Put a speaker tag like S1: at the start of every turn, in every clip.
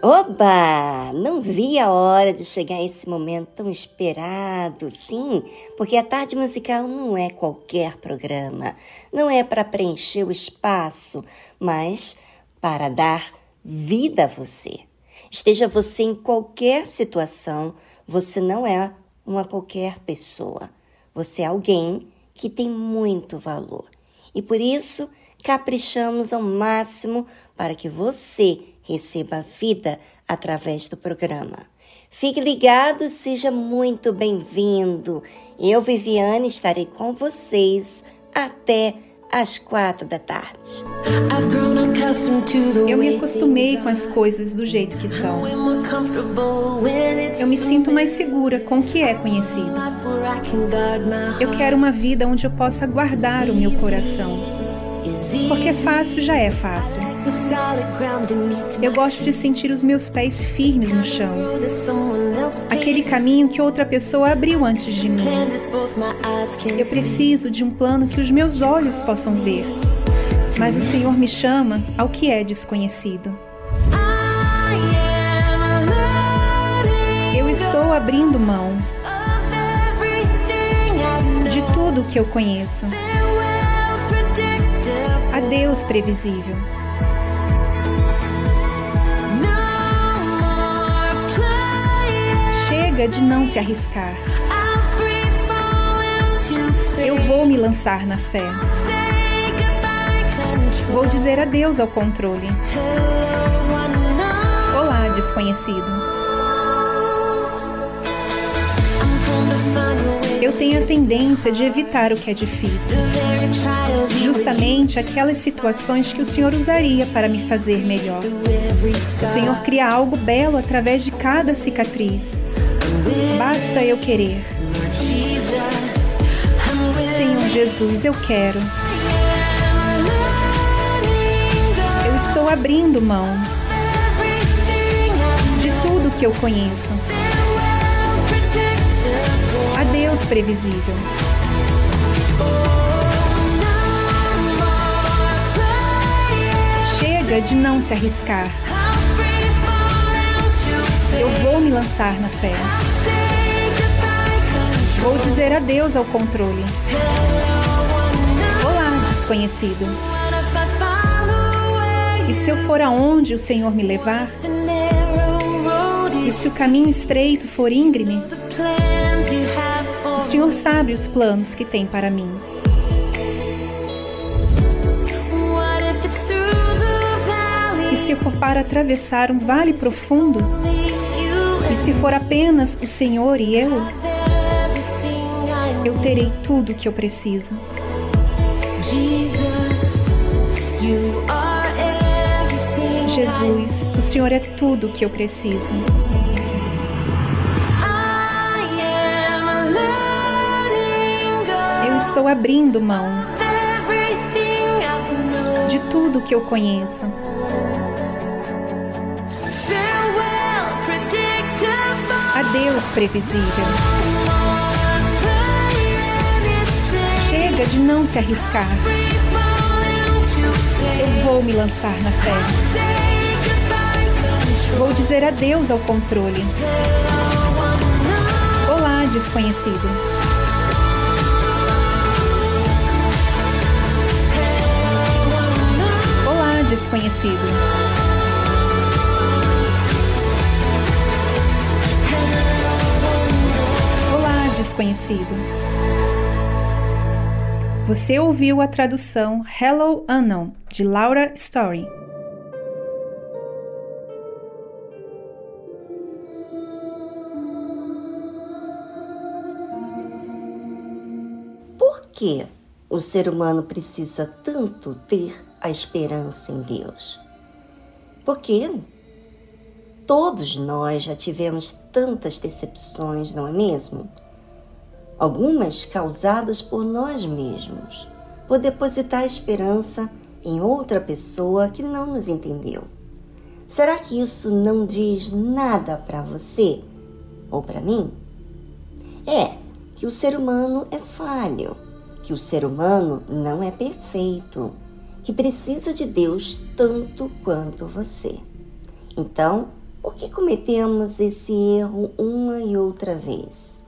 S1: Oba! Não vi a hora de chegar esse momento tão esperado, sim, porque a tarde musical não é qualquer programa, não é para preencher o espaço, mas para dar vida a você. Esteja você em qualquer situação, você não é uma qualquer pessoa. Você é alguém que tem muito valor. E por isso, caprichamos ao máximo para que você receba vida através do programa. Fique ligado, seja muito bem-vindo. Eu, Viviane, estarei com vocês até às quatro da tarde.
S2: Eu me acostumei com as coisas do jeito que são. Eu me sinto mais segura com o que é conhecido. Eu quero uma vida onde eu possa guardar o meu coração porque fácil já é fácil. Eu gosto de sentir os meus pés firmes no chão. Aquele caminho que outra pessoa abriu antes de mim. Eu preciso de um plano que os meus olhos possam ver. Mas o Senhor me chama ao que é desconhecido. Eu estou abrindo mão de tudo o que eu conheço. Adeus previsível. Chega de não se arriscar. Eu vou me lançar na fé. Vou dizer adeus ao controle. Olá, desconhecido. Eu tenho a tendência de evitar o que é difícil, justamente aquelas situações que o Senhor usaria para me fazer melhor. O Senhor cria algo belo através de cada cicatriz. Basta eu querer. Senhor Jesus, eu quero. Eu estou abrindo mão de tudo que eu conheço. Previsível. Chega de não se arriscar. Eu vou me lançar na fé. Vou dizer adeus ao controle. Olá, desconhecido. E se eu for aonde o Senhor me levar? E se o caminho estreito for íngreme? O Senhor sabe os planos que tem para mim. E se for para atravessar um vale profundo? E se for apenas o Senhor e eu? Eu terei tudo o que eu preciso. Jesus, o Senhor é tudo o que eu preciso. Estou abrindo mão de tudo que eu conheço. Adeus, previsível. Chega de não se arriscar. Eu vou me lançar na fé. Vou dizer adeus ao controle. Olá, desconhecido. Desconhecido. Olá, desconhecido. Você ouviu a tradução Hello Unknown de Laura Story.
S1: O ser humano precisa tanto ter a esperança em Deus. Porque todos nós já tivemos tantas decepções, não é mesmo? Algumas causadas por nós mesmos, por depositar esperança em outra pessoa que não nos entendeu. Será que isso não diz nada para você ou para mim? É que o ser humano é falho, que o ser humano não é perfeito que precisa de Deus tanto quanto você. Então, por que cometemos esse erro uma e outra vez?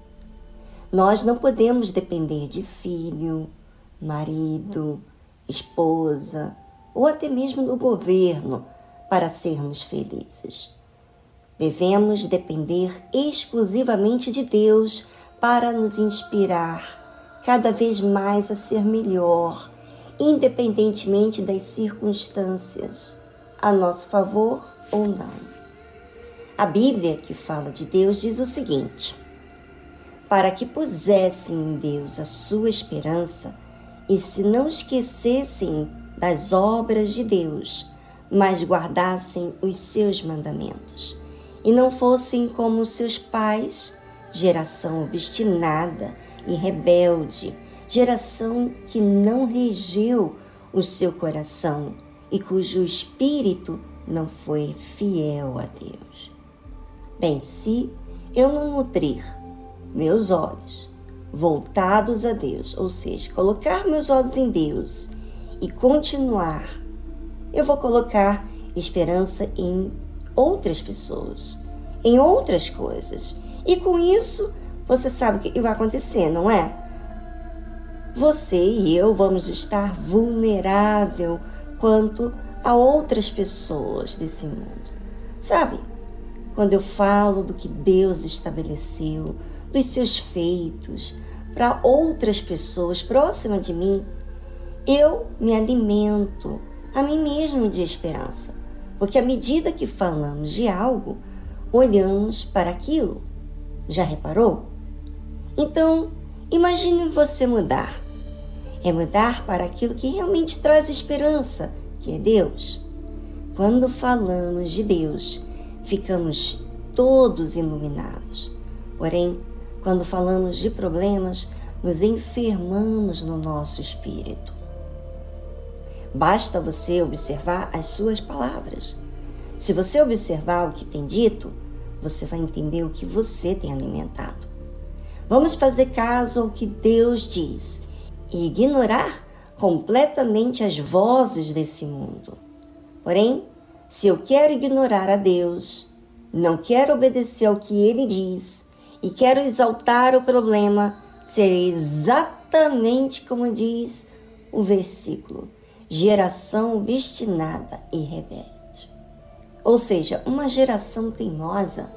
S1: Nós não podemos depender de filho, marido, esposa ou até mesmo do governo para sermos felizes. Devemos depender exclusivamente de Deus para nos inspirar cada vez mais a ser melhor independentemente das circunstâncias, a nosso favor ou não. A Bíblia, que fala de Deus, diz o seguinte: para que pusessem em Deus a sua esperança e se não esquecessem das obras de Deus, mas guardassem os seus mandamentos, e não fossem como seus pais, geração obstinada e rebelde, geração que não regeu o seu coração e cujo espírito não foi fiel a Deus. Bem, se eu não nutrir meus olhos voltados a Deus, ou seja, colocar meus olhos em Deus e continuar, eu vou colocar esperança em outras pessoas, em outras coisas. E com isso, você sabe o que vai acontecer, não é? você e eu vamos estar vulnerável quanto a outras pessoas desse mundo. Sabe? Quando eu falo do que Deus estabeleceu, dos seus feitos para outras pessoas próximas de mim, eu me alimento a mim mesmo de esperança. Porque à medida que falamos de algo, olhamos para aquilo. Já reparou? Então, Imagine você mudar. É mudar para aquilo que realmente traz esperança, que é Deus. Quando falamos de Deus, ficamos todos iluminados. Porém, quando falamos de problemas, nos enfermamos no nosso espírito. Basta você observar as suas palavras. Se você observar o que tem dito, você vai entender o que você tem alimentado. Vamos fazer caso ao que Deus diz e ignorar completamente as vozes desse mundo. Porém, se eu quero ignorar a Deus, não quero obedecer ao que ele diz e quero exaltar o problema, serei exatamente como diz o versículo: geração obstinada e rebelde. Ou seja, uma geração teimosa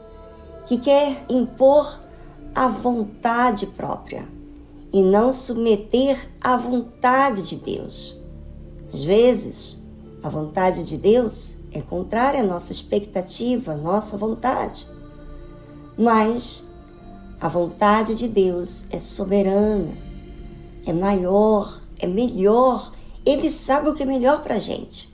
S1: que quer impor a vontade própria e não submeter à vontade de Deus. Às vezes, a vontade de Deus é contrária à nossa expectativa, à nossa vontade. Mas a vontade de Deus é soberana, é maior, é melhor. Ele sabe o que é melhor para a gente.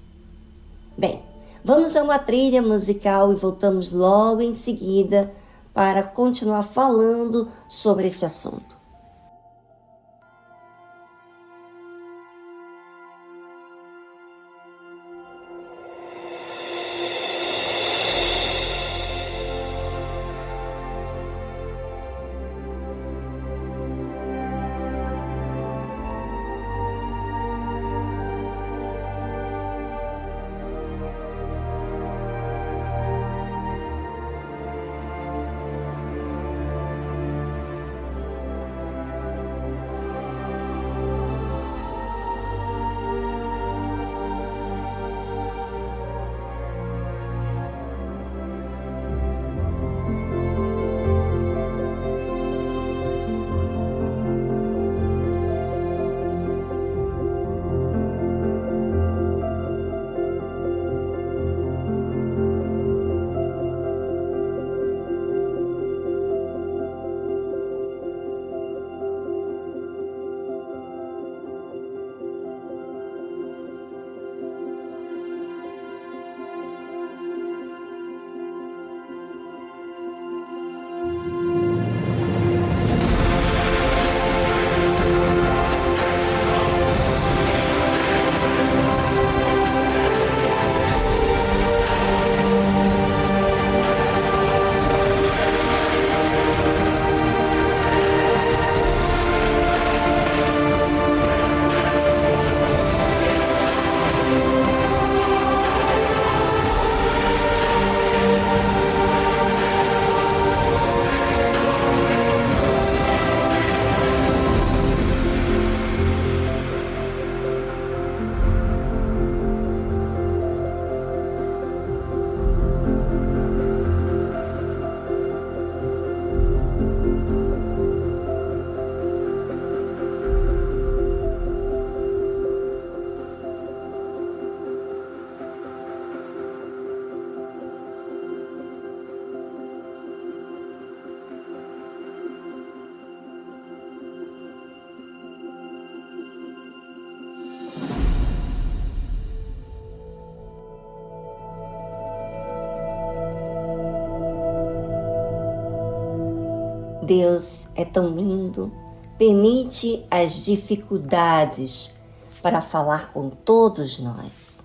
S1: Bem, vamos a uma trilha musical e voltamos logo em seguida para continuar falando sobre esse assunto. Deus é tão lindo, permite as dificuldades para falar com todos nós,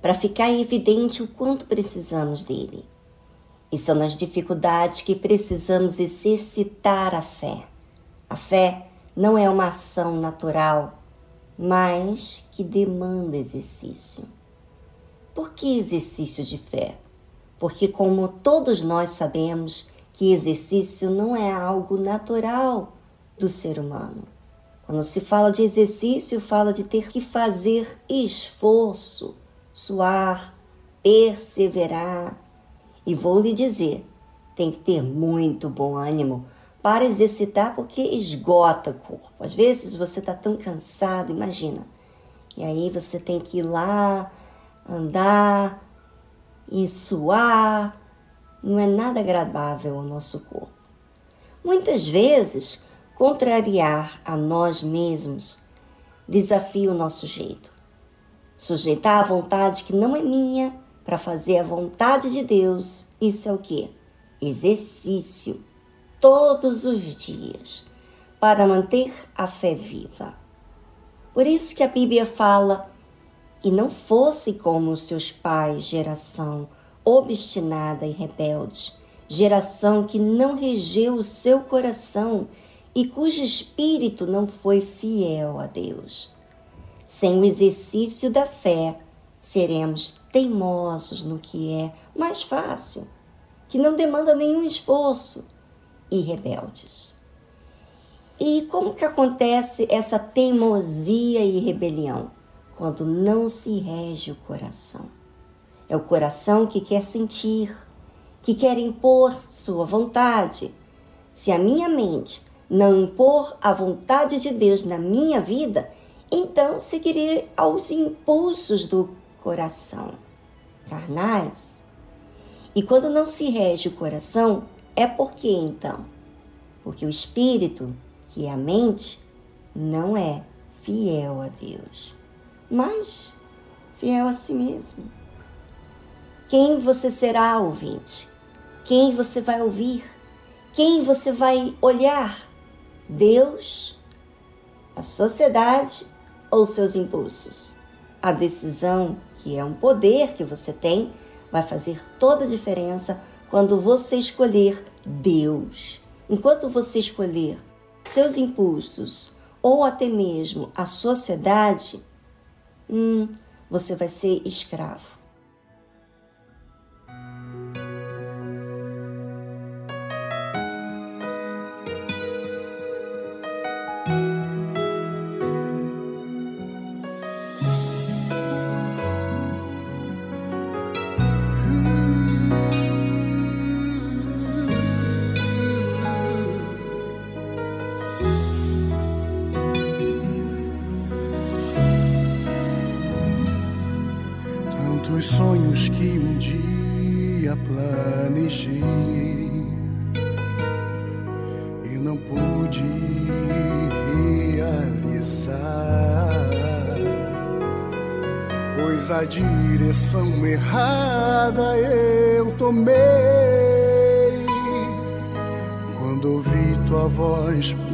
S1: para ficar evidente o quanto precisamos dele. E são nas dificuldades que precisamos exercitar a fé. A fé não é uma ação natural, mas que demanda exercício. Por que exercício de fé? Porque, como todos nós sabemos, que exercício não é algo natural do ser humano. Quando se fala de exercício, fala de ter que fazer esforço, suar, perseverar. E vou lhe dizer, tem que ter muito bom ânimo para exercitar porque esgota o corpo. Às vezes você está tão cansado, imagina. E aí você tem que ir lá, andar e suar, não é nada agradável ao nosso corpo. Muitas vezes, contrariar a nós mesmos, desafia o nosso jeito. Sujeitar a vontade que não é minha para fazer a vontade de Deus, isso é o que? Exercício todos os dias para manter a fé viva. Por isso que a Bíblia fala: e não fosse como os seus pais, geração obstinada e rebelde, geração que não regeu o seu coração e cujo espírito não foi fiel a Deus. Sem o exercício da fé, seremos teimosos no que é mais fácil, que não demanda nenhum esforço, e rebeldes. E como que acontece essa teimosia e rebelião? Quando não se rege o coração. É o coração que quer sentir, que quer impor sua vontade. Se a minha mente não impor a vontade de Deus na minha vida, então seguirei aos impulsos do coração, carnais. E quando não se rege o coração, é por quê então? Porque o espírito, que é a mente, não é fiel a Deus, mas fiel a si mesmo. Quem você será, ouvinte? Quem você vai ouvir? Quem você vai olhar? Deus, a sociedade ou seus impulsos? A decisão, que é um poder que você tem, vai fazer toda a diferença quando você escolher Deus. Enquanto você escolher seus impulsos ou até mesmo a sociedade, hum, você vai ser escravo.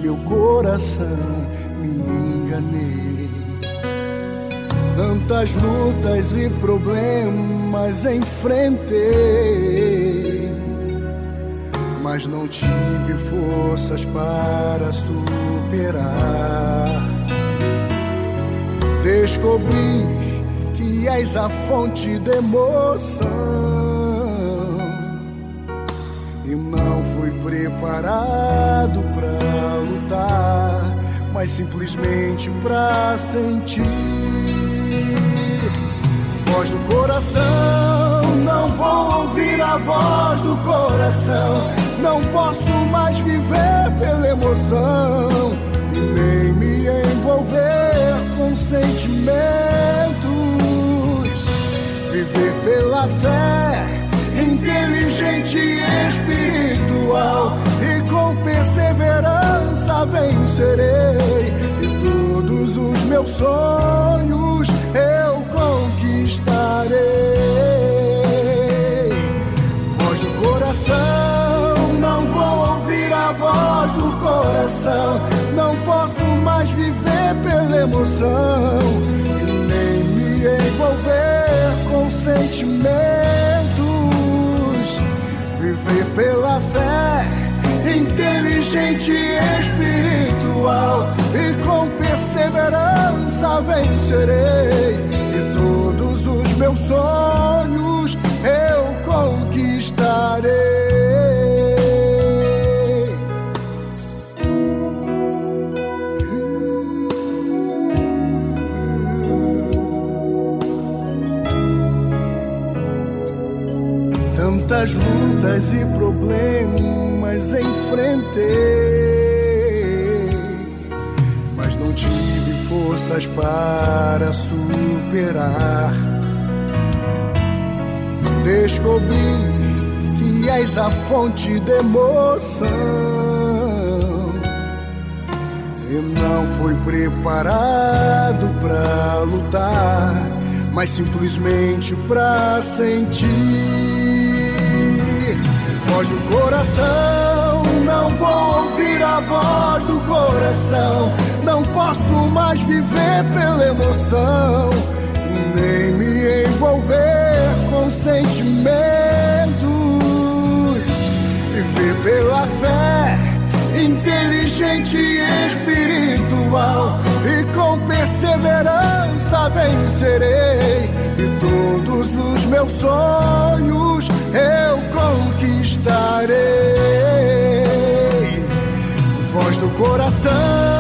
S3: Meu coração me enganei. Tantas lutas e problemas enfrentei, mas não tive forças para superar. Descobri que és a fonte de emoção. E não fui preparado mas simplesmente para sentir. Voz do coração, não vou ouvir a voz do coração. Não posso mais viver pela emoção e nem me envolver com sentimento viver pela fé, inteligente e espiritual, e com perseverança vencerei. E todos os meus sonhos eu conquistarei. Voz do coração, não vou ouvir a voz do coração, vencerei, e todos os meus sonhos eu conquistarei. Muitas lutas e problemas enfrentei, forças para superar. Descobri que és a fonte de emoção e não foi preparado para lutar, mas simplesmente para sentir. Voz do coração, não vou ouvir a voz do coração. Não posso mais viver pela emoção, nem me envolver com sentimentos. Viver pela fé inteligente e espiritual, e com perseverança vencerei, e todos os meus sonhos eu conquistarei. Voz do coração,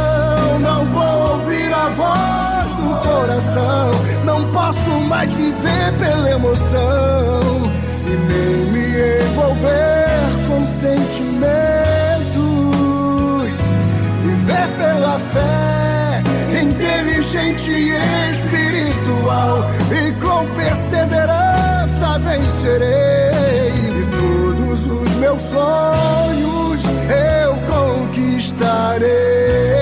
S3: a voz do coração, não posso mais viver pela emoção e nem me envolver com sentimentos viver pela fé, inteligente e espiritual, e com perseverança vencerei. E todos os meus sonhos eu conquistarei.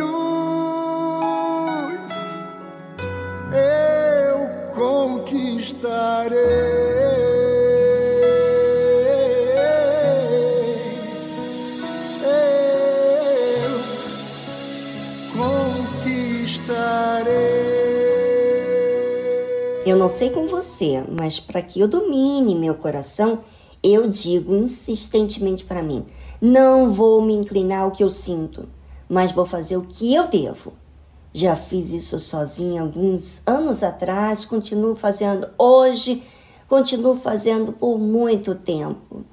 S1: não sei com você, mas para que eu domine meu coração, eu digo insistentemente para mim: não vou me inclinar ao que eu sinto, mas vou fazer o que eu devo. Já fiz isso sozinha alguns anos atrás, continuo fazendo hoje, continuo fazendo por muito tempo.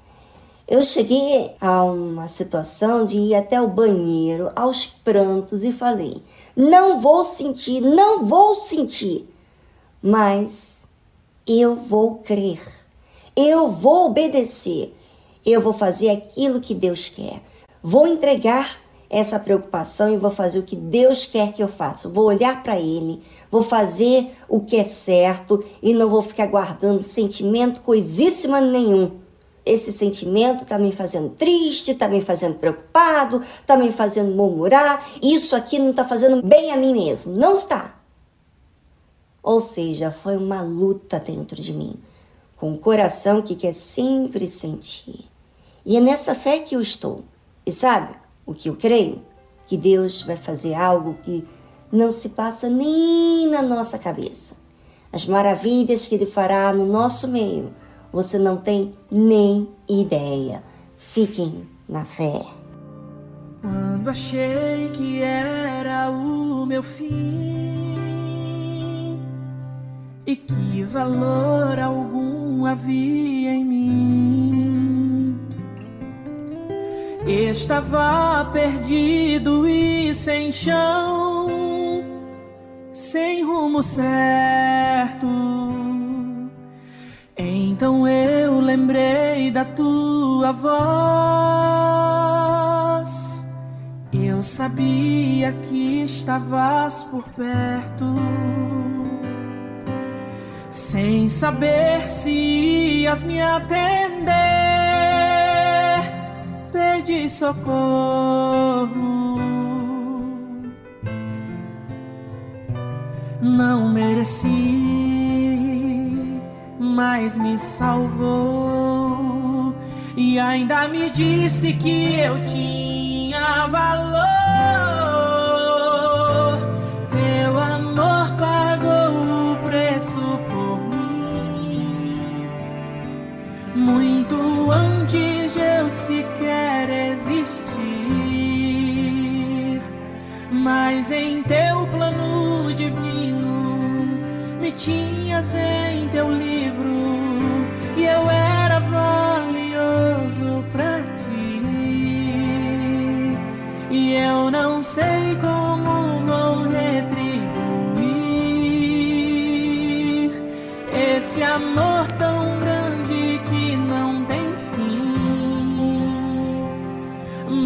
S1: Eu cheguei a uma situação de ir até o banheiro aos prantos e falei: não vou sentir, não vou sentir, mas eu vou crer, eu vou obedecer, eu vou fazer aquilo que Deus quer, vou entregar essa preocupação e vou fazer o que Deus quer que eu faça. Vou olhar para Ele, vou fazer o que é certo e não vou ficar guardando sentimento coisíssima nenhum. Esse sentimento está me fazendo triste, está me fazendo preocupado, está me fazendo murmurar. Isso aqui não está fazendo bem a mim mesmo. Não está. Ou seja, foi uma luta dentro de mim, com o coração que quer sempre sentir. E é nessa fé que eu estou. E sabe, o que eu creio? Que Deus vai fazer algo que não se passa nem na nossa cabeça. As maravilhas que Ele fará no nosso meio, você não tem nem ideia. Fiquem na fé.
S4: Quando achei que era o meu fim e que valor algum havia em mim Estava perdido e sem chão, sem rumo certo. Então eu lembrei da tua voz. Eu sabia que estavas por perto, sem saber se ias me atender pedi socorro. Não mereci, mas me salvou e ainda me disse que eu tinha valor. Antes de eu sequer existir. Mas em teu plano divino me tinhas em teu livro e eu era valioso para ti. E eu não sei como vou retribuir esse amor tão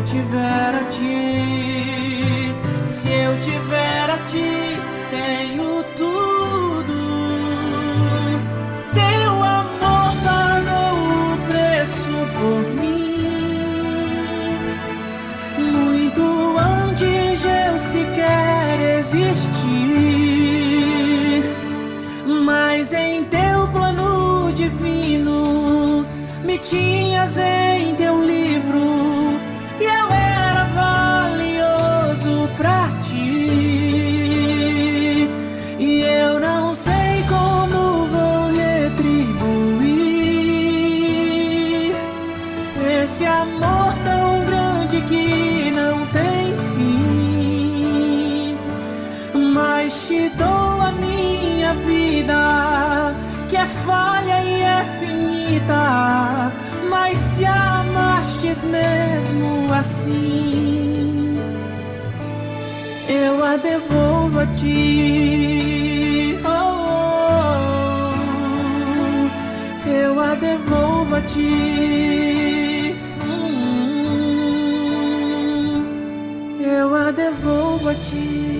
S4: eu tiver a ti. Se eu tiver a ti, tenho tudo. Teu amor pagou o preço por mim, muito antes de eu sequer existir. Mas em teu plano divino me tinhas em mesmo assim, eu a devolvo a ti. Oh, oh, eu a devolvo a ti. Hum, eu a devolvo a ti.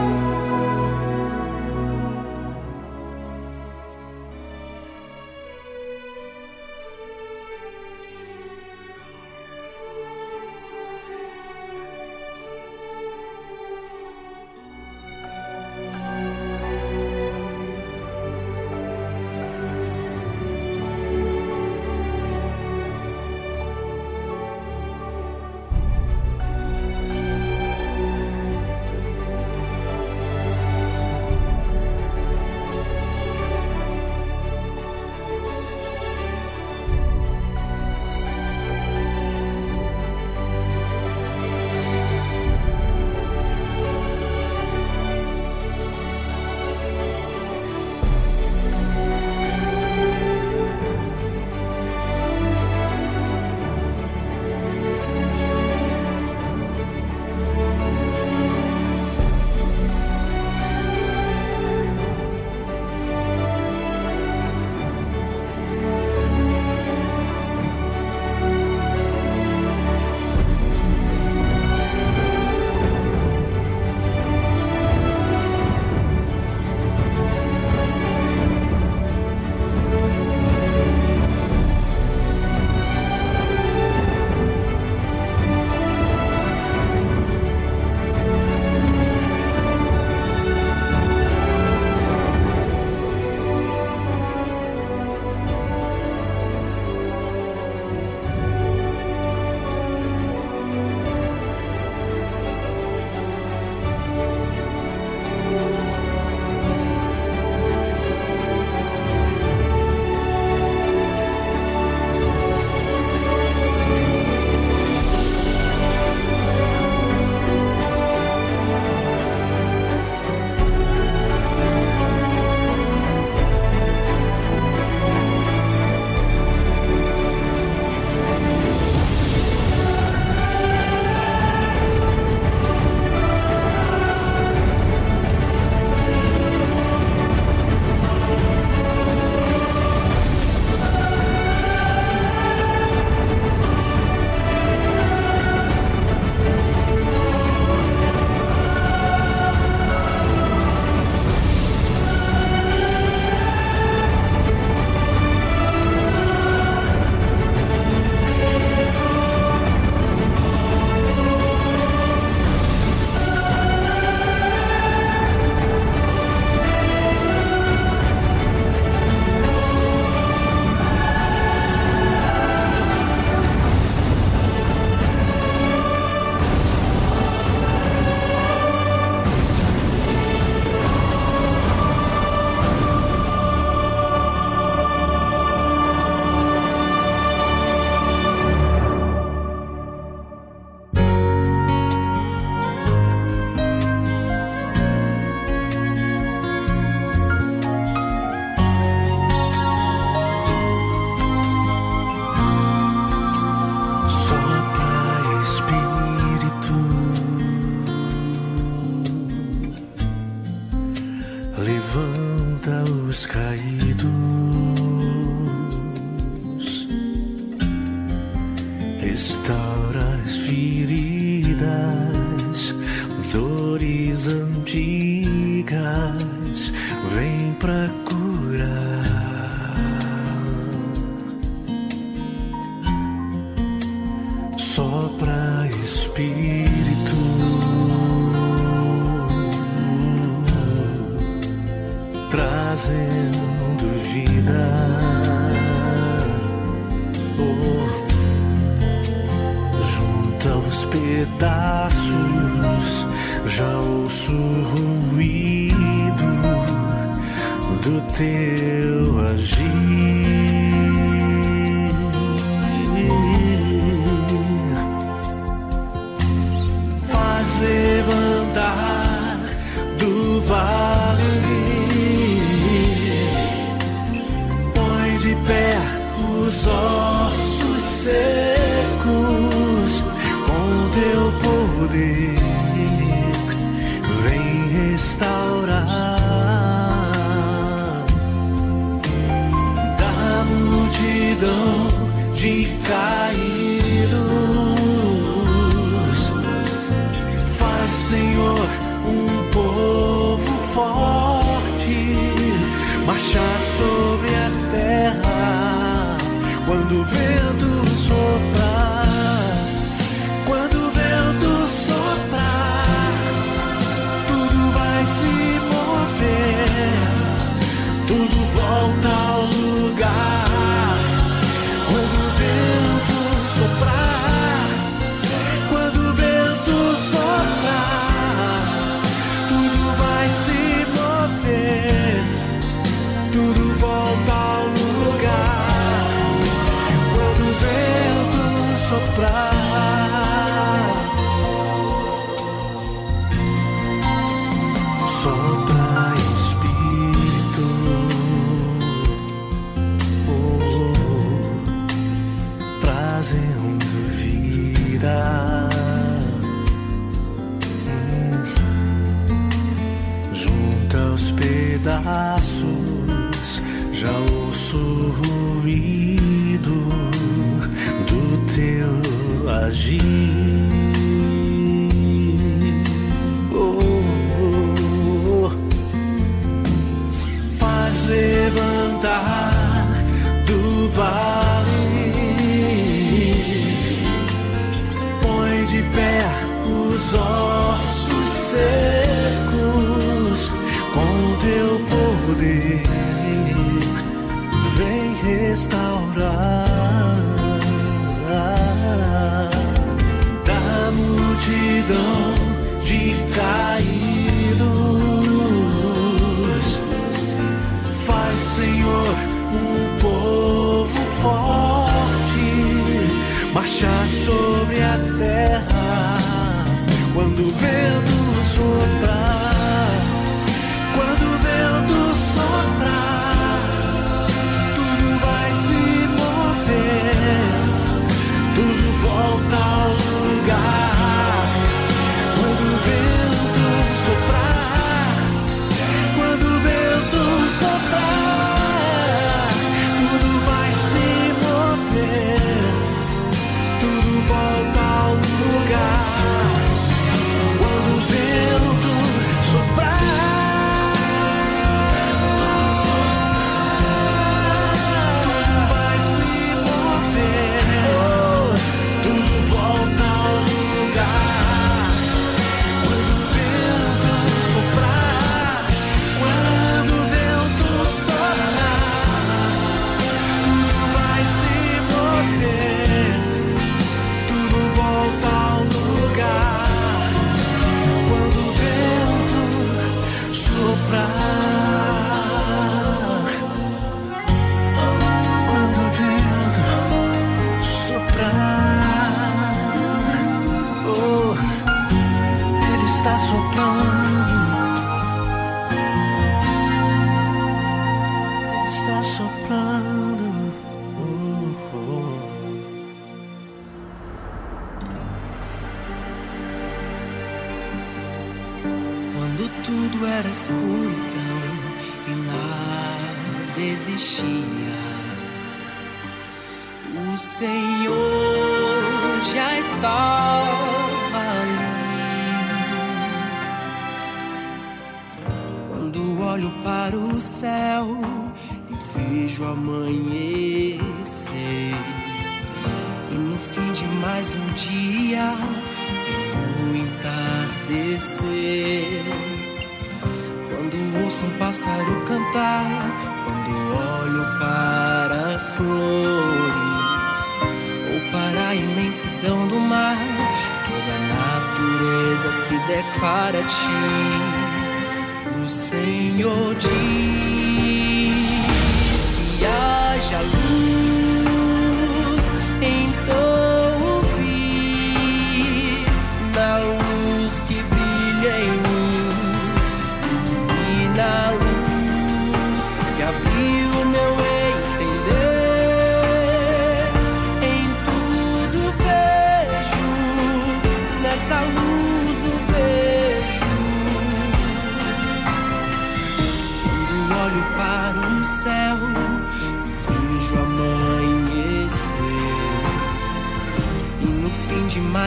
S5: para a e nada existia. O Senhor já estava ali. Quando olho para o céu e vejo amanhecer, e no fim de mais um dia, vem o entardecer pássaro cantar, quando olho para as flores ou para a imensidão do mar, toda a natureza se declara a ti. O Senhor diz.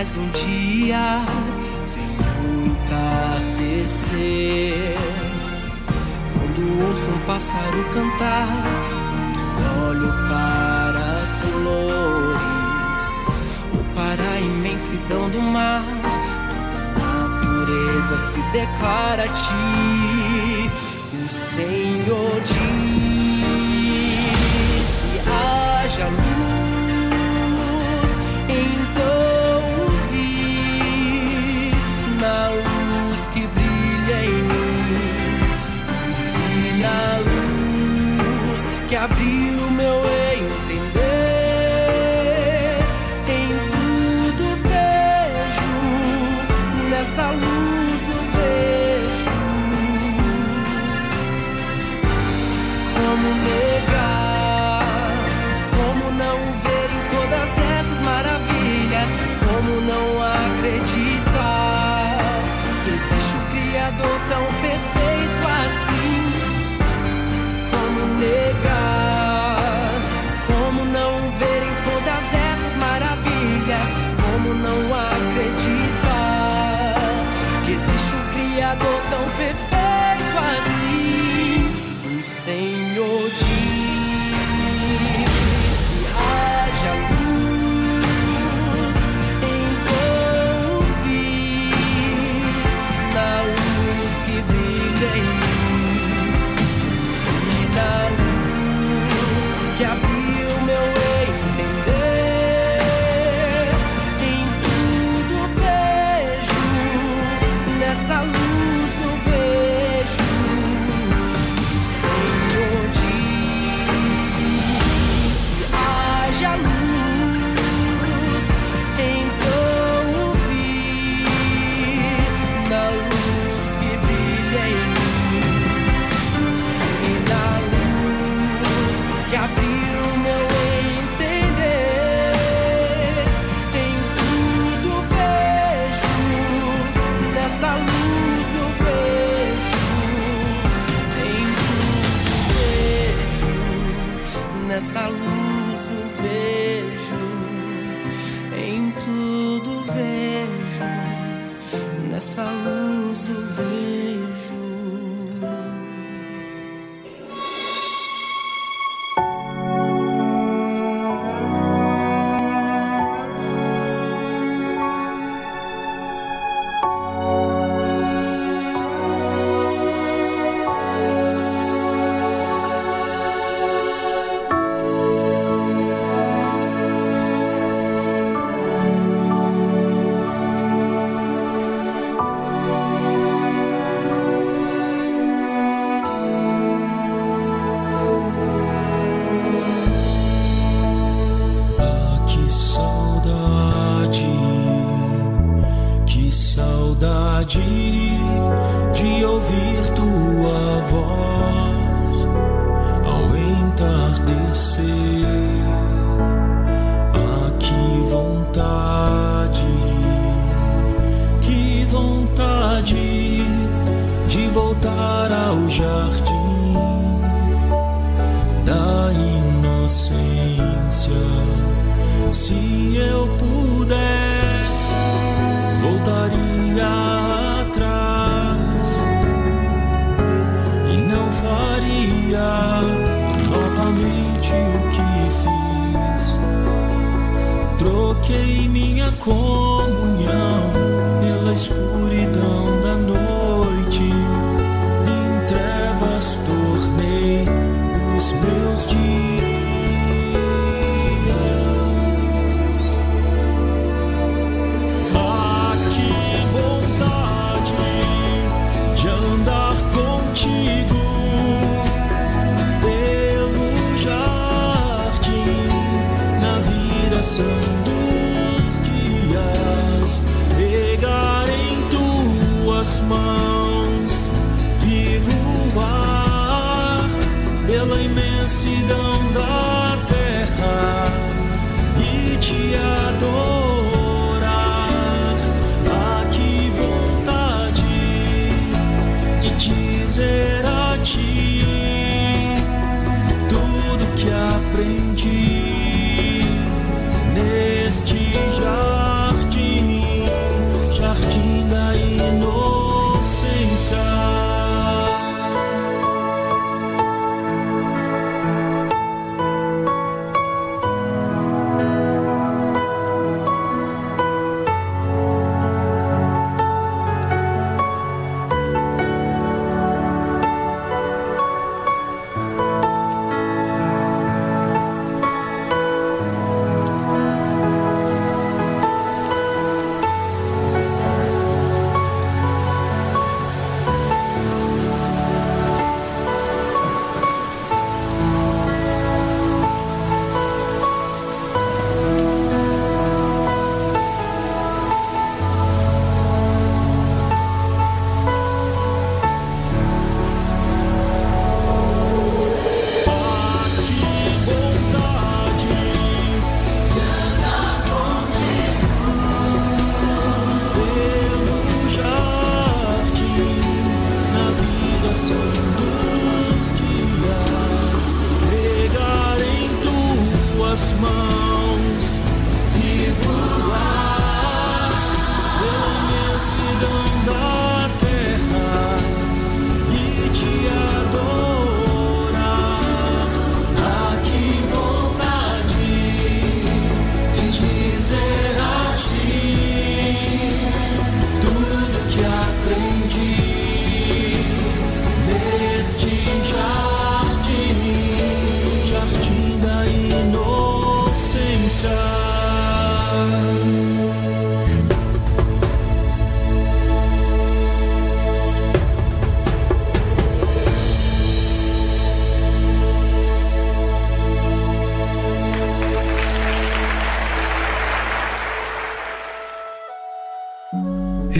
S5: mas um dia vem entardecer. Quando ouço um pássaro cantar, quando olho para as flores, ou para a imensidão do mar, toda a natureza se declara a ti.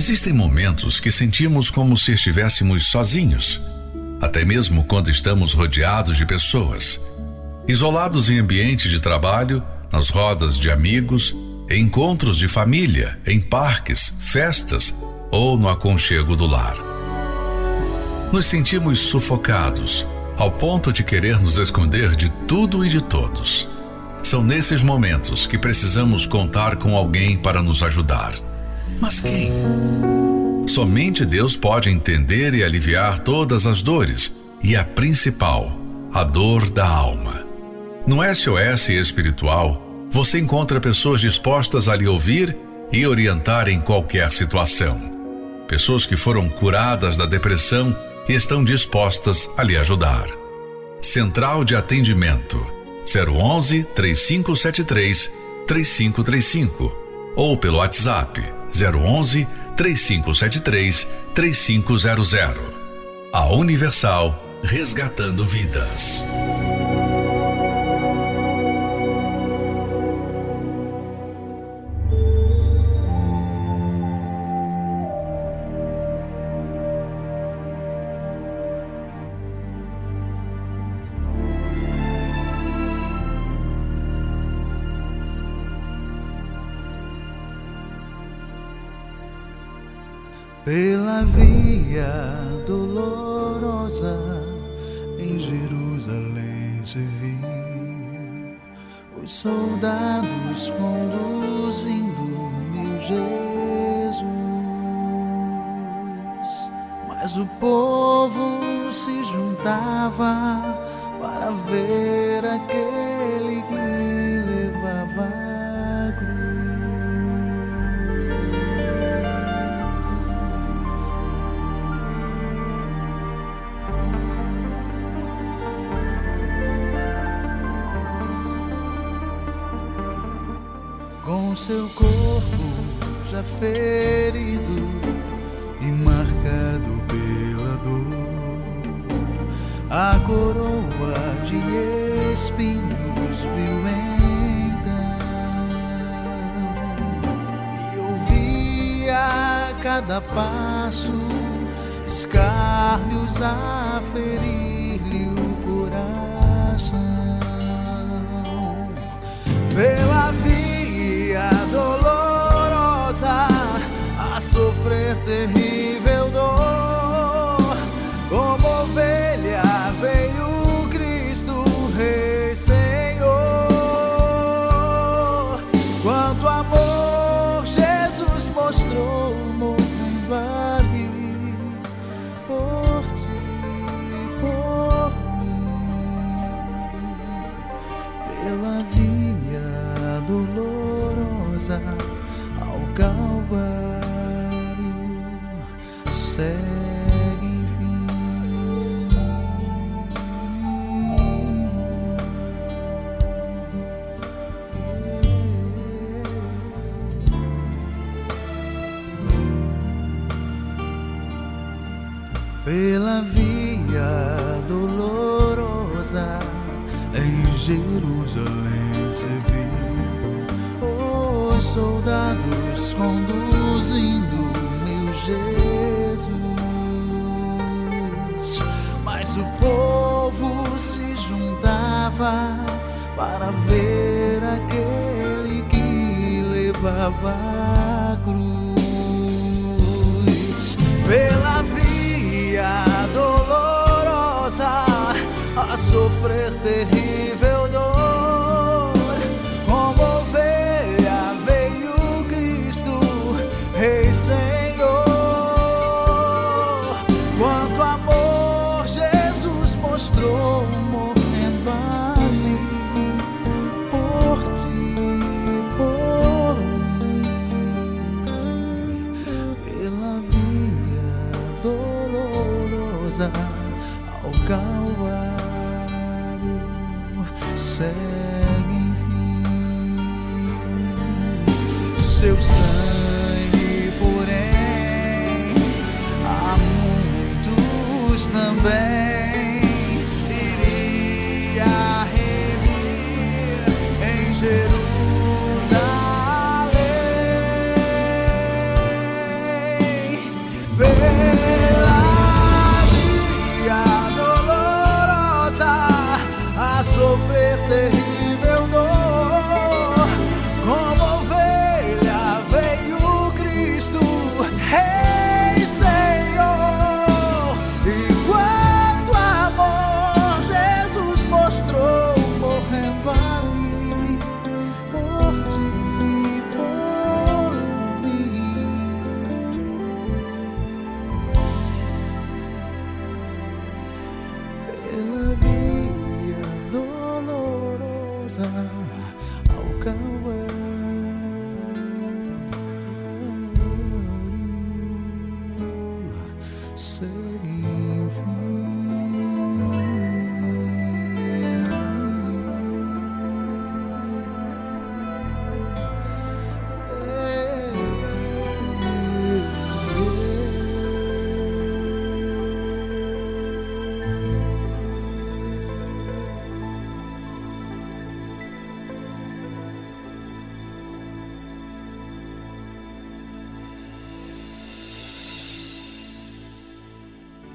S6: Existem momentos que sentimos como se estivéssemos sozinhos, até mesmo quando estamos rodeados de pessoas, isolados em ambientes de trabalho, nas rodas de amigos, em encontros de família, em parques, festas ou no aconchego do lar. Nos sentimos sufocados, ao ponto de querer nos esconder de tudo e de todos. São nesses momentos que precisamos contar com alguém para nos ajudar mas quem? Somente Deus pode entender e aliviar todas as dores, e a principal, a dor da alma. No SOS espiritual, você encontra pessoas dispostas a lhe ouvir e orientar em qualquer situação. Pessoas que foram curadas da depressão e estão dispostas a lhe ajudar. Central de Atendimento 011 3573 3535 ou pelo WhatsApp 011 3573 3500. A Universal resgatando vidas.
S7: dolorosa em Jerusalém se viu os soldados conduzindo meu Jesus. Mas o povo se juntava para ver aquele seu corpo já ferido e marcado pela dor. A coroa de espinhos viu então e ouvia cada passo escárnios a ferir-lhe o coração pela vida have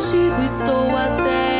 S8: contigo estou até.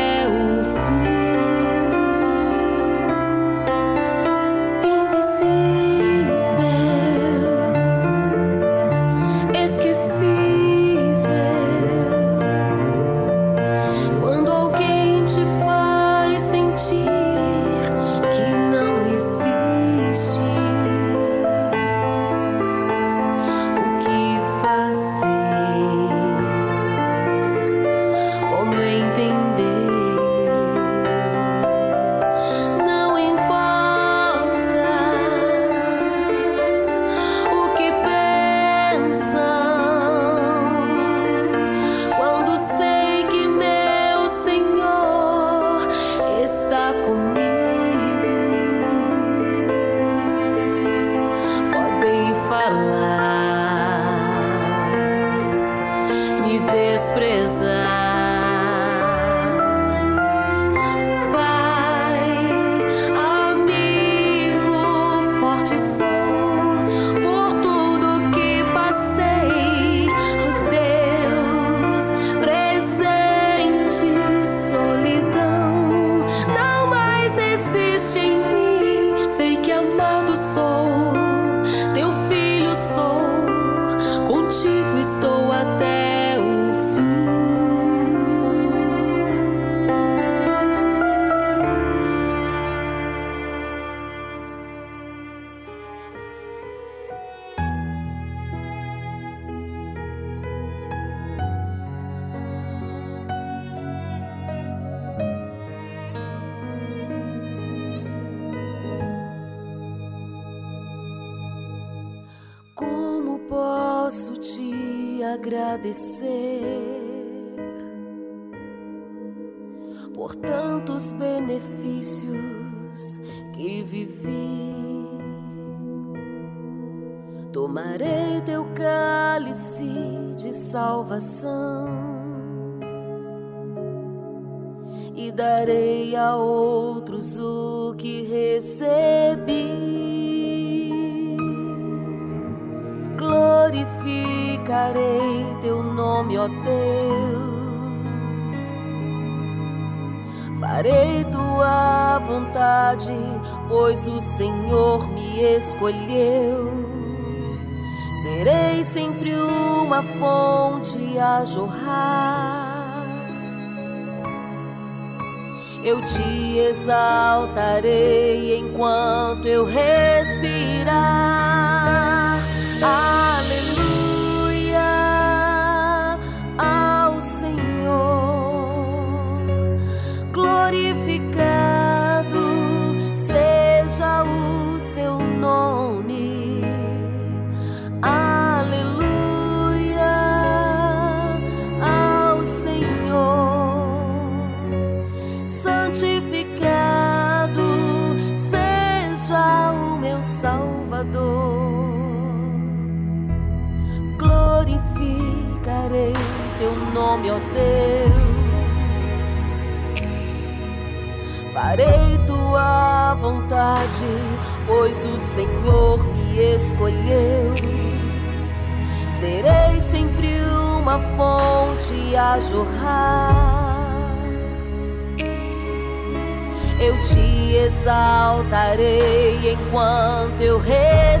S8: Jorrar. Eu te exaltarei enquanto eu respirar.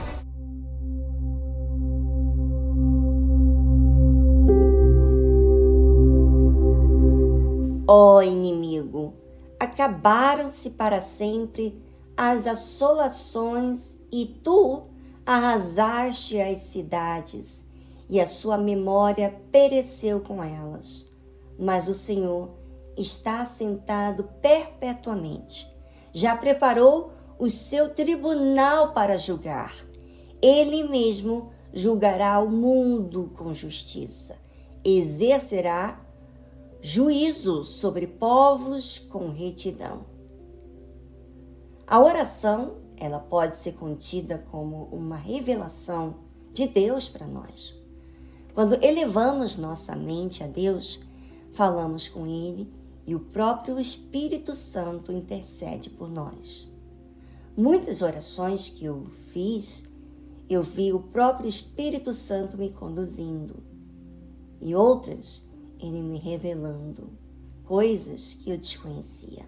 S1: Acabaram-se para sempre as assolações e tu arrasaste as cidades e a sua memória pereceu com elas. Mas o Senhor está assentado perpetuamente. Já preparou o seu tribunal para julgar. Ele mesmo julgará o mundo com justiça. Exercerá juízo sobre povos com retidão. A oração, ela pode ser contida como uma revelação de Deus para nós. Quando elevamos nossa mente a Deus, falamos com Ele e o próprio Espírito Santo intercede por nós. Muitas orações que eu fiz, eu vi o próprio Espírito Santo me conduzindo. E outras, ele me revelando coisas que eu desconhecia.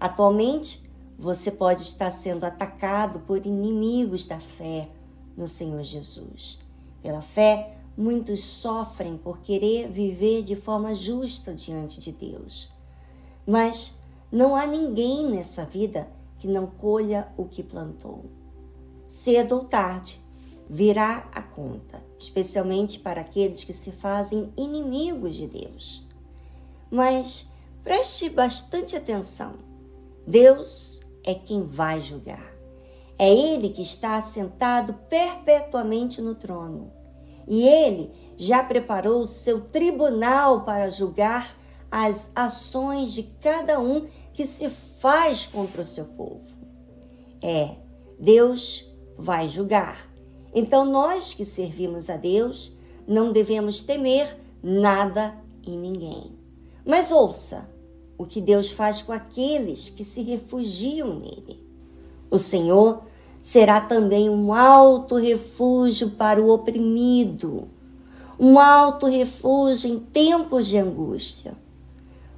S1: Atualmente, você pode estar sendo atacado por inimigos da fé no Senhor Jesus. Pela fé, muitos sofrem por querer viver de forma justa diante de Deus. Mas não há ninguém nessa vida que não colha o que plantou. cedo ou tarde, virá a conta, especialmente para aqueles que se fazem inimigos de Deus. Mas preste bastante atenção. Deus é quem vai julgar. É Ele que está assentado perpetuamente no trono. E Ele já preparou o seu tribunal para julgar as ações de cada um que se faz contra o seu povo. É, Deus vai julgar. Então nós que servimos a Deus não devemos temer nada e ninguém. Mas ouça o que Deus faz com aqueles que se refugiam nele. O Senhor será também um alto refúgio para o oprimido, um alto refúgio em tempos de angústia.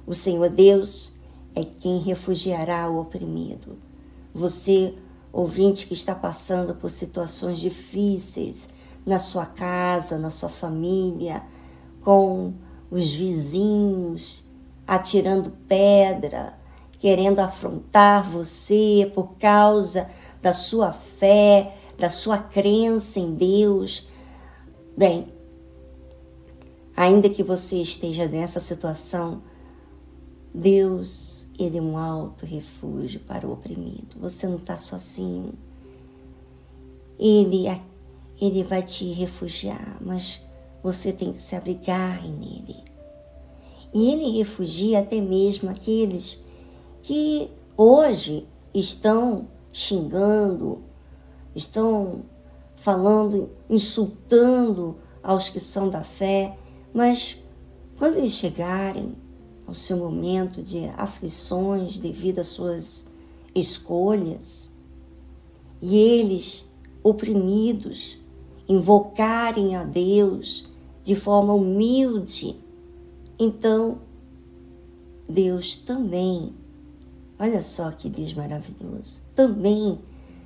S1: O Senhor Deus é quem refugiará o oprimido. Você, ouvinte que está passando por situações difíceis na sua casa, na sua família, com os vizinhos atirando pedra, querendo afrontar você por causa da sua fé, da sua crença em Deus. Bem, ainda que você esteja nessa situação, Deus, Ele é um alto refúgio para o oprimido. Você não está sozinho. Ele, ele vai te refugiar, mas você tem que se abrigar nele. E ele refugia até mesmo aqueles que hoje estão xingando, estão falando, insultando aos que são da fé, mas quando eles chegarem ao seu momento de aflições devido às suas escolhas, e eles, oprimidos, invocarem a Deus de forma humilde, então Deus também, olha só que Deus maravilhoso, também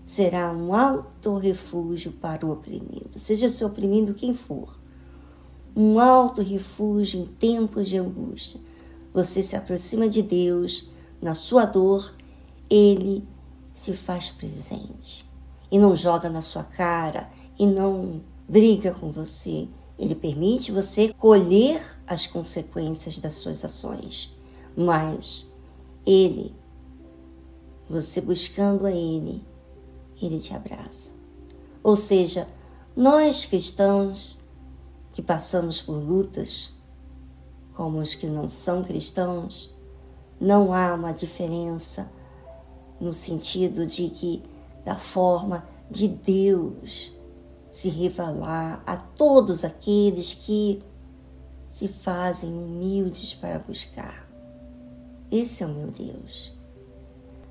S1: será um alto refúgio para o oprimido, seja se oprimindo quem for, um alto refúgio em tempos de angústia você se aproxima de Deus, na sua dor, Ele se faz presente. E não joga na sua cara, e não briga com você. Ele permite você colher as consequências das suas ações. Mas Ele, você buscando a Ele, Ele te abraça. Ou seja, nós cristãos que passamos por lutas, como os que não são cristãos, não há uma diferença no sentido de que, da forma de Deus se revelar a todos aqueles que se fazem humildes para buscar. Esse é o meu Deus.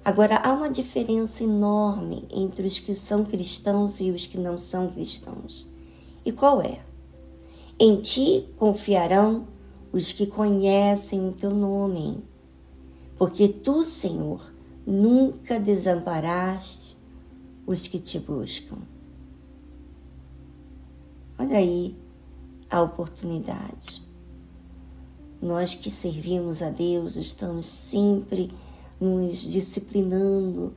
S1: Agora, há uma diferença enorme entre os que são cristãos e os que não são cristãos. E qual é? Em ti confiarão os que conhecem o teu nome, porque tu, Senhor, nunca desamparaste os que te buscam. Olha aí a oportunidade. Nós que servimos a Deus estamos sempre nos disciplinando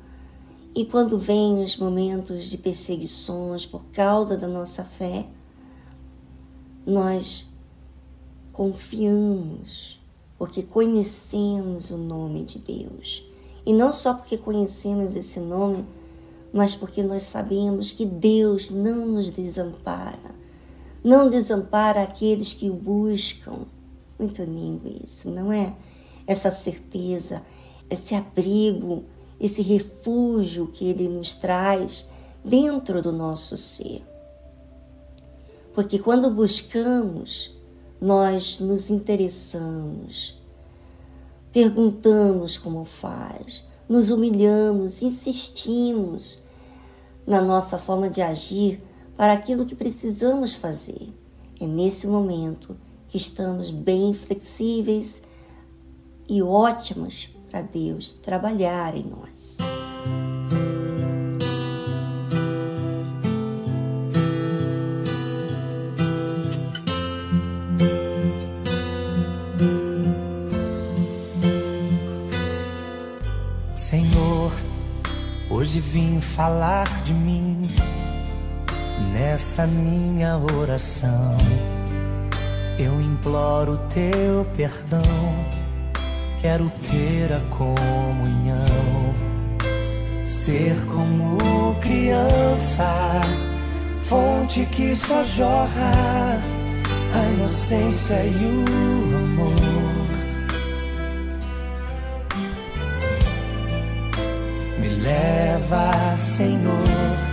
S1: e quando vêm os momentos de perseguições por causa da nossa fé, nós confiamos, porque conhecemos o nome de Deus. E não só porque conhecemos esse nome, mas porque nós sabemos que Deus não nos desampara. Não desampara aqueles que o buscam. Muito lindo isso, não é? Essa certeza, esse abrigo, esse refúgio que Ele nos traz dentro do nosso ser. Porque quando buscamos, nós nos interessamos, perguntamos como faz, nos humilhamos, insistimos na nossa forma de agir para aquilo que precisamos fazer. É nesse momento que estamos bem flexíveis e ótimos para Deus trabalhar em nós.
S9: Hoje vim falar de mim nessa minha oração. Eu imploro teu perdão, quero ter a comunhão, ser como criança, fonte que só jorra a inocência e o amor. Me leva, Senhor,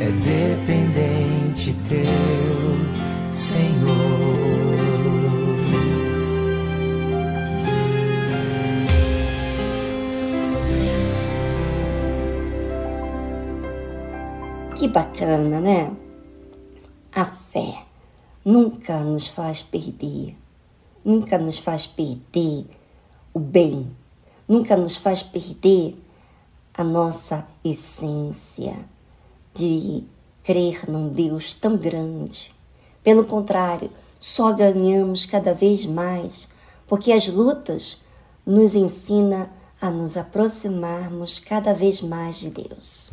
S9: é dependente teu, Senhor.
S1: Que bacana, né? A fé nunca nos faz perder, nunca nos faz perder o bem, nunca nos faz perder a nossa essência de crer num Deus tão grande. Pelo contrário, só ganhamos cada vez mais porque as lutas nos ensina a nos aproximarmos cada vez mais de Deus.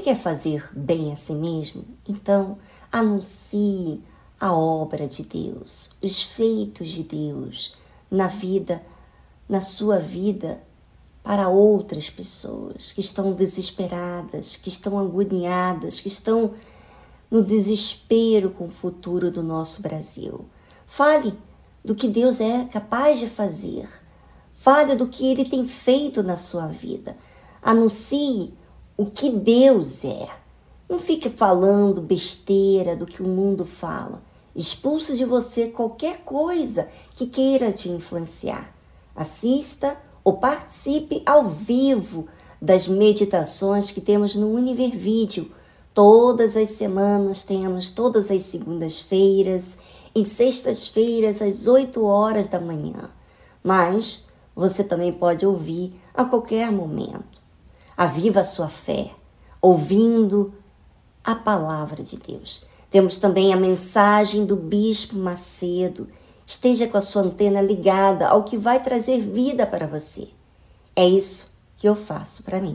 S1: Você quer fazer bem a si mesmo? Então, anuncie a obra de Deus, os feitos de Deus na vida, na sua vida, para outras pessoas que estão desesperadas, que estão agoniadas, que estão no desespero com o futuro do nosso Brasil. Fale do que Deus é capaz de fazer. Fale do que ele tem feito na sua vida. Anuncie o que Deus é. Não fique falando besteira do que o mundo fala. Expulse de você qualquer coisa que queira te influenciar. Assista ou participe ao vivo das meditações que temos no Univer Vídeo. Todas as semanas temos, todas as segundas-feiras e sextas-feiras às 8 horas da manhã. Mas você também pode ouvir a qualquer momento. Aviva a sua fé, ouvindo a palavra de Deus. Temos também a mensagem do Bispo Macedo. Esteja com a sua antena ligada ao que vai trazer vida para você. É isso que eu faço para mim.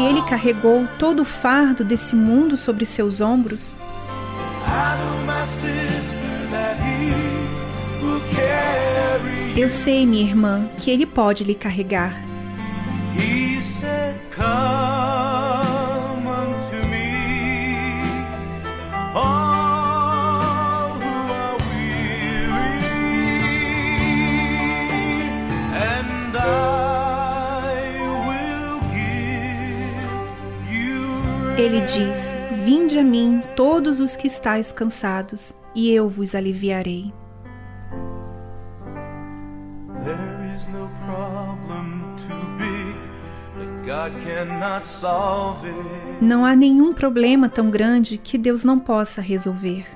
S10: Se ele carregou todo o fardo desse mundo sobre seus ombros, eu sei, minha irmã, que ele pode lhe carregar. Ele diz: Vinde a mim, todos os que estáis cansados, e eu vos aliviarei. Não há nenhum problema tão grande que Deus não possa resolver.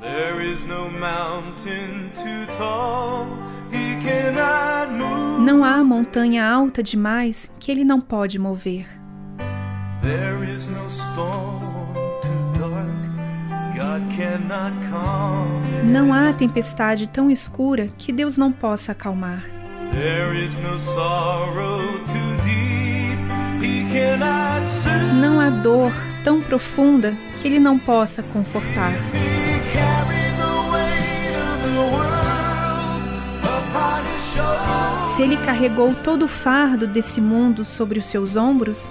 S10: Não há montanha alta demais que Ele não pode mover. Não há tempestade tão escura que Deus não possa acalmar. Não há dor tão profunda que Ele não possa confortar. Se Ele carregou todo o fardo desse mundo sobre os seus ombros,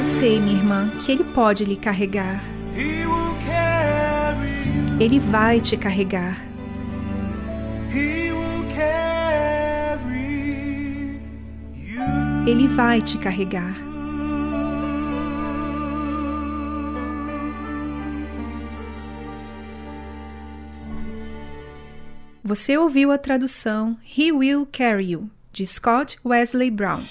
S2: eu sei, minha irmã, que ele pode lhe carregar. Ele vai te carregar. Ele vai te carregar. Você ouviu a tradução He Will Carry You, de Scott Wesley Brown.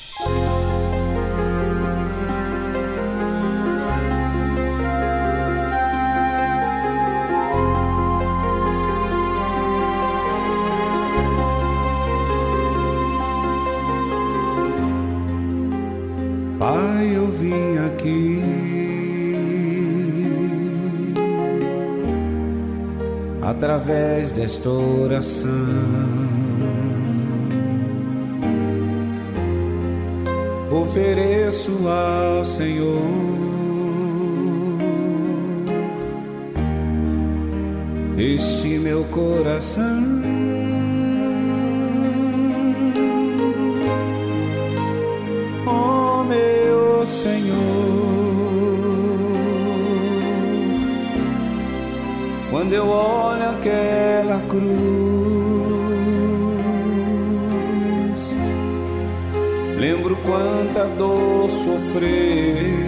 S11: Pai, eu vim aqui através desta oração. Ofereço ao Senhor este meu coração. Meu Senhor, quando eu olho aquela cruz, lembro quanta dor sofreu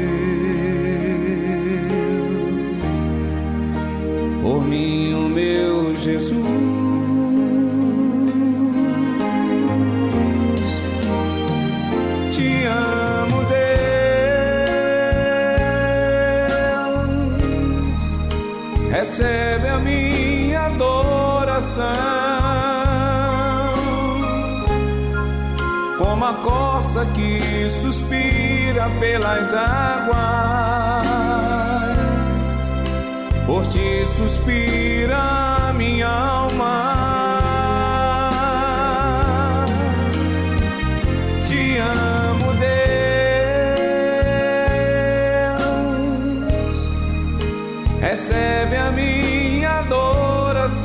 S11: Recebe a minha adoração. Como a corça que suspira pelas águas, por ti suspira minha alma.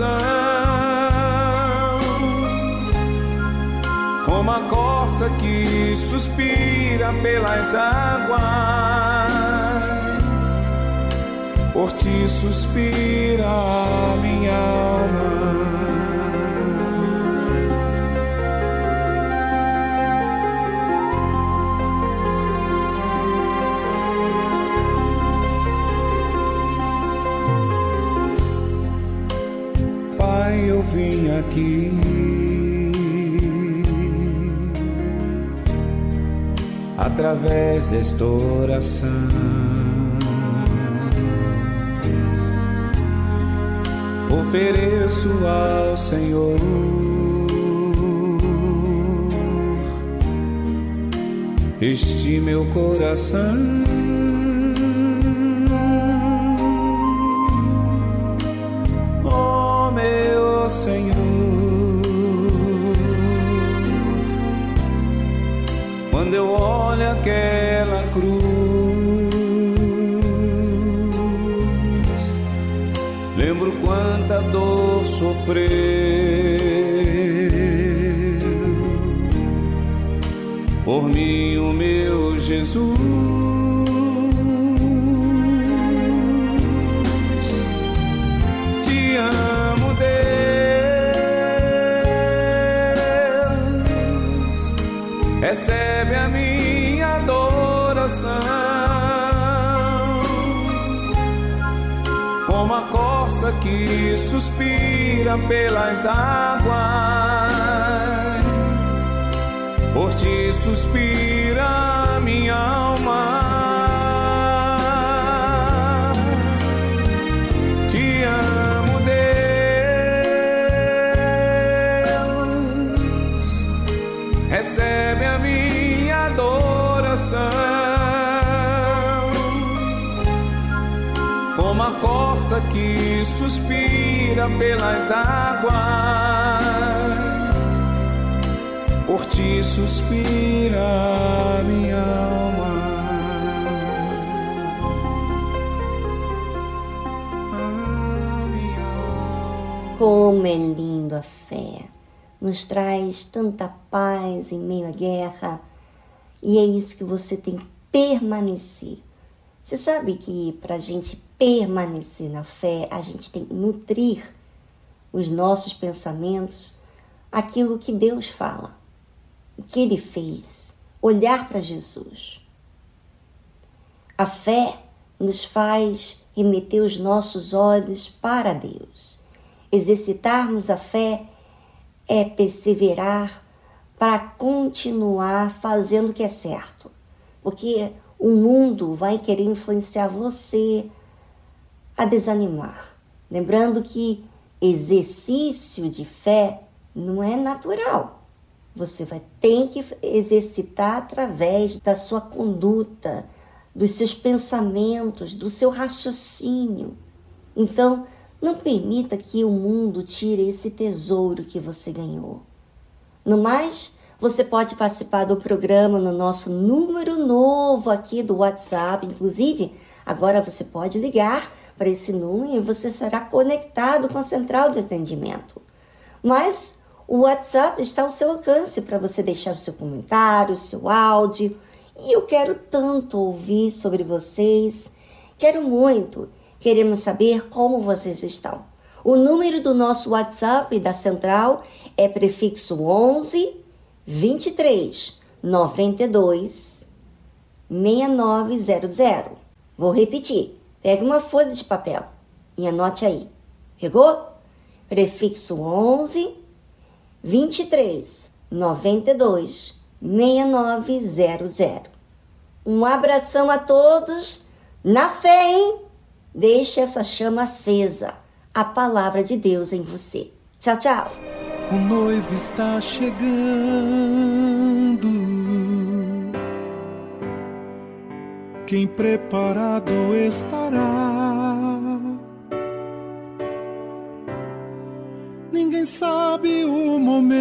S11: Adoração. Como a corça que suspira pelas águas, por ti suspira minha alma. Vim aqui através desta oração. Ofereço ao Senhor este meu coração. Eu olho aquela cruz, lembro quanta dor sofreu por mim, o meu Jesus. Que suspira pelas águas, por ti suspira minha alma. Te amo, Deus. Recebe a minha adoração. Como a corça que suspira pelas águas, por ti suspira minha alma. Minha alma.
S1: Como é lindo a fé! Nos traz tanta paz em meio à guerra e é isso que você tem que permanecer. Você sabe que para a gente permanecer na fé, a gente tem que nutrir os nossos pensamentos, aquilo que Deus fala, o que Ele fez, olhar para Jesus. A fé nos faz remeter os nossos olhos para Deus. Exercitarmos a fé é perseverar para continuar fazendo o que é certo. Porque o mundo vai querer influenciar você a desanimar. Lembrando que exercício de fé não é natural. Você vai ter que exercitar através da sua conduta, dos seus pensamentos, do seu raciocínio. Então, não permita que o mundo tire esse tesouro que você ganhou. No mais, você pode participar do programa no nosso número novo aqui do WhatsApp. Inclusive, agora você pode ligar para esse número e você será conectado com a central de atendimento. Mas o WhatsApp está ao seu alcance para você deixar o seu comentário, o seu áudio. E eu quero tanto ouvir sobre vocês. Quero muito. Queremos saber como vocês estão. O número do nosso WhatsApp da central é prefixo 11 23 92 6900. Vou repetir. Pegue uma folha de papel e anote aí. Pegou? Prefixo 11 23 92 6900. Um abração a todos. Na fé, hein? Deixe essa chama acesa a palavra de Deus em você. Tchau, tchau.
S12: O noivo está chegando. Quem preparado estará. Ninguém sabe o momento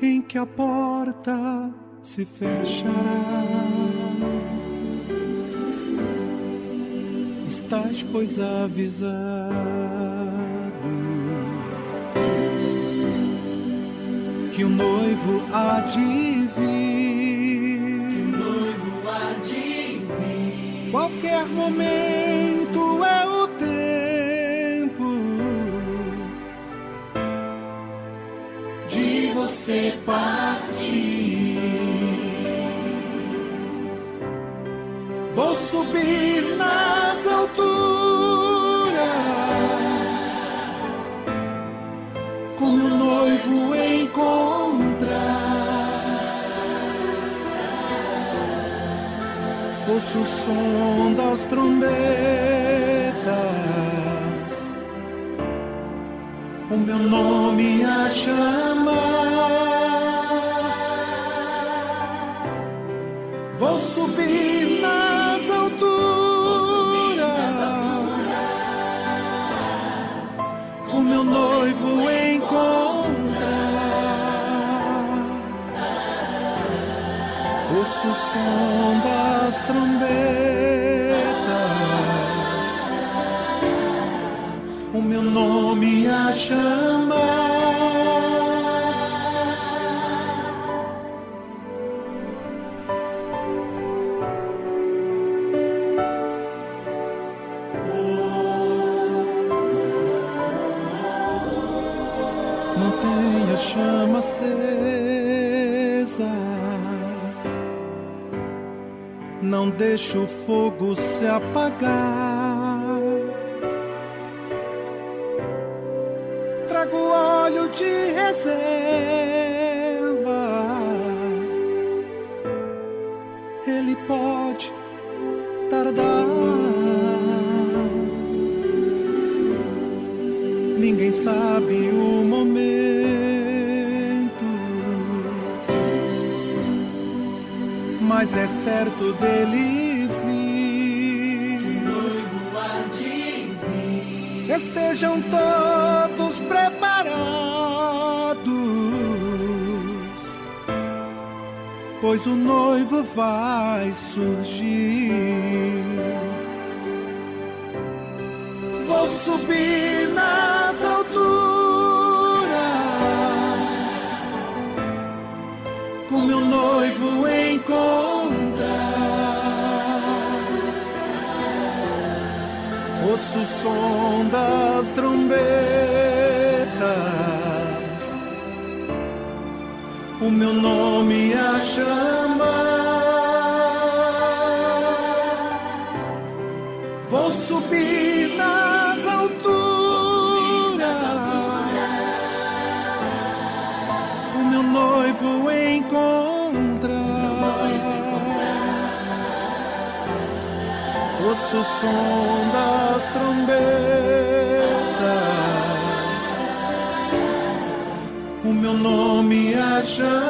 S12: em que a porta se fechará. estás, pois, avisado que o noivo há de vir.
S13: Noivo há de vir.
S12: Qualquer momento é o tempo
S13: de você partir.
S12: Vou subir nas alturas com meu noivo encontrar. Ouço o som das trombetas, o meu nome a chamar. Vou subir nas nome a chamar. Mantenha a chama acesa. Não deixe o fogo se apagar. De reserva. Ele pode tardar. Ninguém sabe o momento mas é certo dele
S13: noivo vir.
S12: Estejam todos pois o noivo vai surgir. subir nas alturas com meu noivo encontrar. Ouço o som nome a chamar. Vou subir nas alturas, o meu noivo encontrar. Ouço o som das trombetas, o meu nome a chamar.